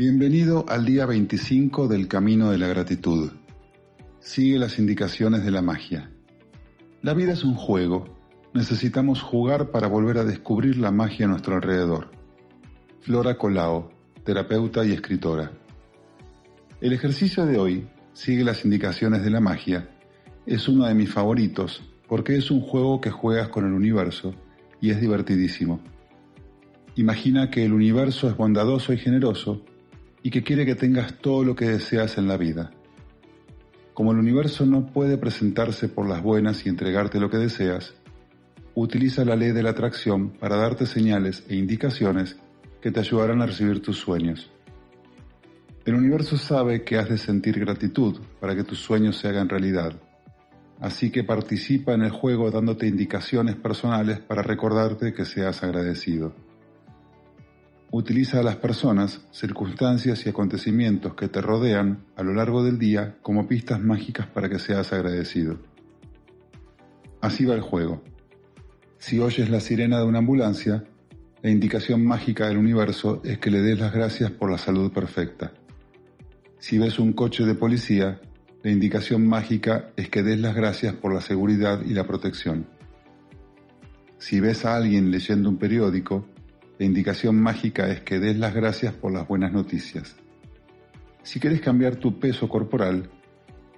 Bienvenido al día 25 del Camino de la Gratitud. Sigue las indicaciones de la magia. La vida es un juego. Necesitamos jugar para volver a descubrir la magia a nuestro alrededor. Flora Colao, terapeuta y escritora. El ejercicio de hoy sigue las indicaciones de la magia. Es uno de mis favoritos porque es un juego que juegas con el universo y es divertidísimo. Imagina que el universo es bondadoso y generoso y que quiere que tengas todo lo que deseas en la vida. Como el universo no puede presentarse por las buenas y entregarte lo que deseas, utiliza la ley de la atracción para darte señales e indicaciones que te ayudarán a recibir tus sueños. El universo sabe que has de sentir gratitud para que tus sueños se hagan realidad, así que participa en el juego dándote indicaciones personales para recordarte que seas agradecido. Utiliza a las personas, circunstancias y acontecimientos que te rodean a lo largo del día como pistas mágicas para que seas agradecido. Así va el juego. Si oyes la sirena de una ambulancia, la indicación mágica del universo es que le des las gracias por la salud perfecta. Si ves un coche de policía, la indicación mágica es que des las gracias por la seguridad y la protección. Si ves a alguien leyendo un periódico, la indicación mágica es que des las gracias por las buenas noticias. Si quieres cambiar tu peso corporal,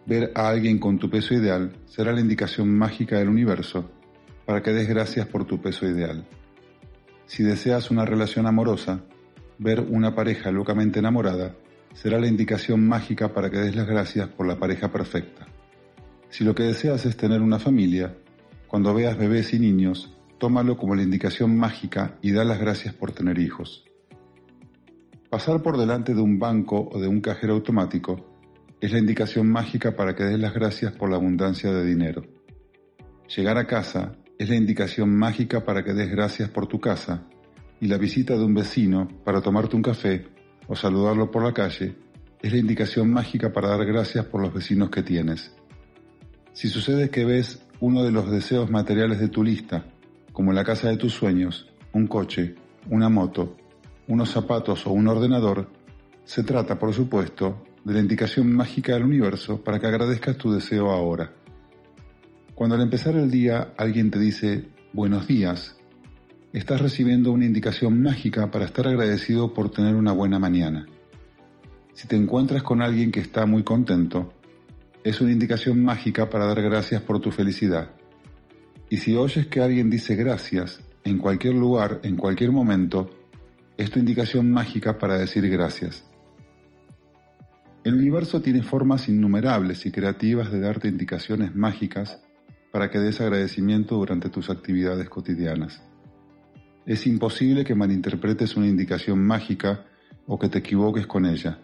ver a alguien con tu peso ideal será la indicación mágica del universo para que des gracias por tu peso ideal. Si deseas una relación amorosa, ver una pareja locamente enamorada será la indicación mágica para que des las gracias por la pareja perfecta. Si lo que deseas es tener una familia, cuando veas bebés y niños, tómalo como la indicación mágica y da las gracias por tener hijos. Pasar por delante de un banco o de un cajero automático es la indicación mágica para que des las gracias por la abundancia de dinero. Llegar a casa es la indicación mágica para que des gracias por tu casa y la visita de un vecino para tomarte un café o saludarlo por la calle es la indicación mágica para dar gracias por los vecinos que tienes. Si sucede que ves uno de los deseos materiales de tu lista como la casa de tus sueños, un coche, una moto, unos zapatos o un ordenador, se trata, por supuesto, de la indicación mágica del universo para que agradezcas tu deseo ahora. Cuando al empezar el día alguien te dice buenos días, estás recibiendo una indicación mágica para estar agradecido por tener una buena mañana. Si te encuentras con alguien que está muy contento, es una indicación mágica para dar gracias por tu felicidad. Y si oyes que alguien dice gracias, en cualquier lugar, en cualquier momento, es tu indicación mágica para decir gracias. El universo tiene formas innumerables y creativas de darte indicaciones mágicas para que des agradecimiento durante tus actividades cotidianas. Es imposible que malinterpretes una indicación mágica o que te equivoques con ella,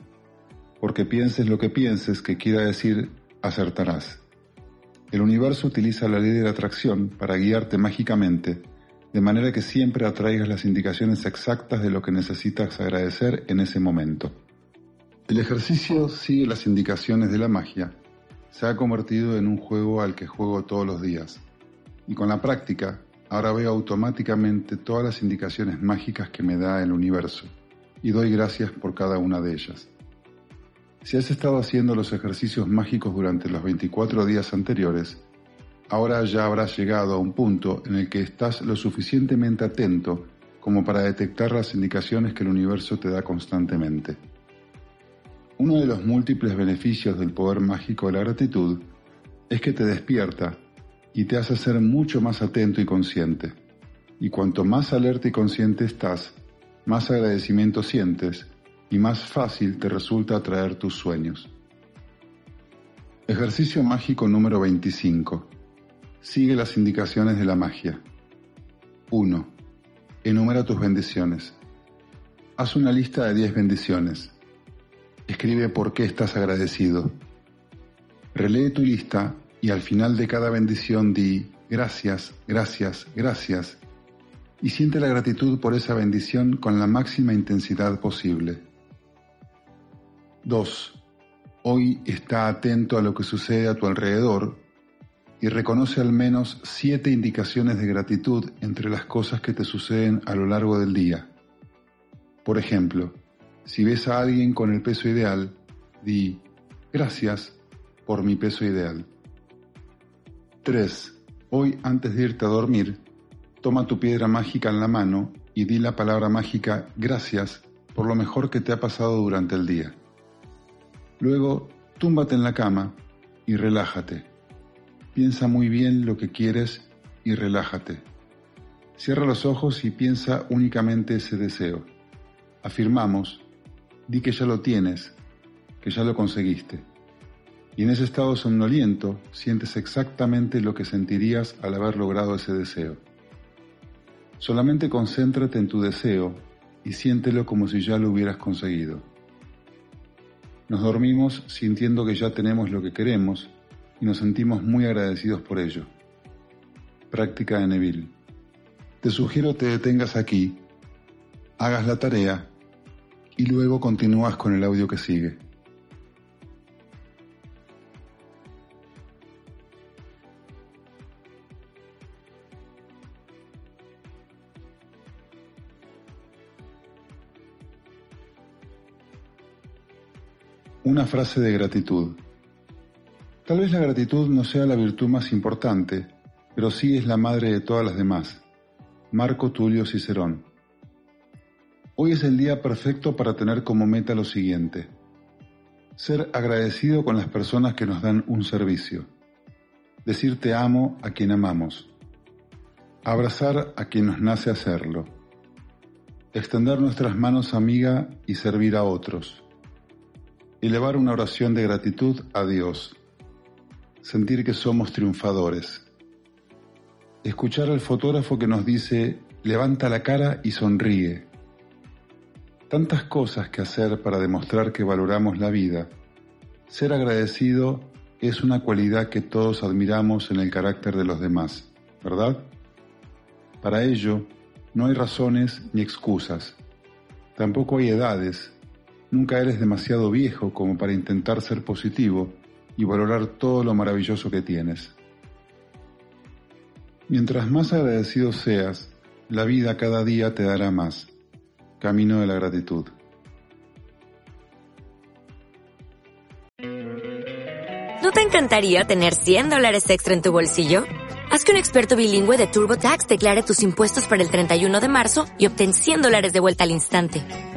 porque pienses lo que pienses que quiera decir acertarás. El universo utiliza la ley de la atracción para guiarte mágicamente, de manera que siempre atraigas las indicaciones exactas de lo que necesitas agradecer en ese momento. El ejercicio sigue las indicaciones de la magia. Se ha convertido en un juego al que juego todos los días. Y con la práctica, ahora veo automáticamente todas las indicaciones mágicas que me da el universo. Y doy gracias por cada una de ellas. Si has estado haciendo los ejercicios mágicos durante los 24 días anteriores, ahora ya habrás llegado a un punto en el que estás lo suficientemente atento como para detectar las indicaciones que el universo te da constantemente. Uno de los múltiples beneficios del poder mágico de la gratitud es que te despierta y te hace ser mucho más atento y consciente. Y cuanto más alerta y consciente estás, más agradecimiento sientes y más fácil te resulta atraer tus sueños. Ejercicio mágico número 25. Sigue las indicaciones de la magia. 1. Enumera tus bendiciones. Haz una lista de 10 bendiciones. escribe por qué estás agradecido. Relee tu lista y al final de cada bendición di gracias, gracias, gracias y siente la gratitud por esa bendición con la máxima intensidad posible. 2. Hoy está atento a lo que sucede a tu alrededor y reconoce al menos siete indicaciones de gratitud entre las cosas que te suceden a lo largo del día. Por ejemplo, si ves a alguien con el peso ideal, di gracias por mi peso ideal. 3. Hoy antes de irte a dormir, toma tu piedra mágica en la mano y di la palabra mágica gracias por lo mejor que te ha pasado durante el día. Luego, túmbate en la cama y relájate. Piensa muy bien lo que quieres y relájate. Cierra los ojos y piensa únicamente ese deseo. Afirmamos, di que ya lo tienes, que ya lo conseguiste. Y en ese estado somnoliento sientes exactamente lo que sentirías al haber logrado ese deseo. Solamente concéntrate en tu deseo y siéntelo como si ya lo hubieras conseguido. Nos dormimos sintiendo que ya tenemos lo que queremos y nos sentimos muy agradecidos por ello. Práctica de Neville. Te sugiero te detengas aquí, hagas la tarea y luego continúas con el audio que sigue. Una frase de gratitud. Tal vez la gratitud no sea la virtud más importante, pero sí es la madre de todas las demás. Marco Tulio Cicerón. Hoy es el día perfecto para tener como meta lo siguiente. Ser agradecido con las personas que nos dan un servicio. Decir te amo a quien amamos. Abrazar a quien nos nace hacerlo. Extender nuestras manos amiga y servir a otros Elevar una oración de gratitud a Dios. Sentir que somos triunfadores. Escuchar al fotógrafo que nos dice, levanta la cara y sonríe. Tantas cosas que hacer para demostrar que valoramos la vida. Ser agradecido es una cualidad que todos admiramos en el carácter de los demás, ¿verdad? Para ello, no hay razones ni excusas. Tampoco hay edades Nunca eres demasiado viejo como para intentar ser positivo y valorar todo lo maravilloso que tienes. Mientras más agradecido seas, la vida cada día te dará más. Camino de la gratitud. ¿No te encantaría tener 100 dólares extra en tu bolsillo? Haz que un experto bilingüe de TurboTax declare tus impuestos para el 31 de marzo y obtén 100 dólares de vuelta al instante